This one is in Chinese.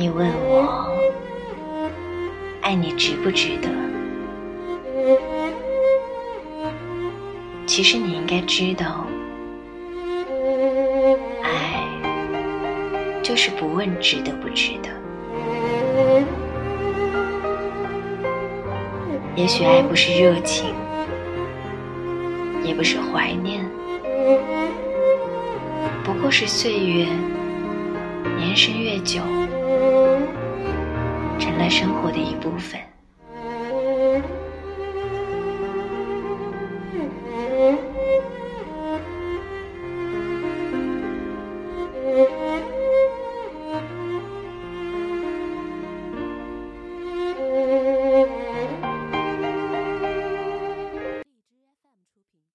你问我爱你值不值得？其实你应该知道，爱就是不问值得不值得。也许爱不是热情，也不是怀念，不过是岁月延伸越久，成了生活的一部分。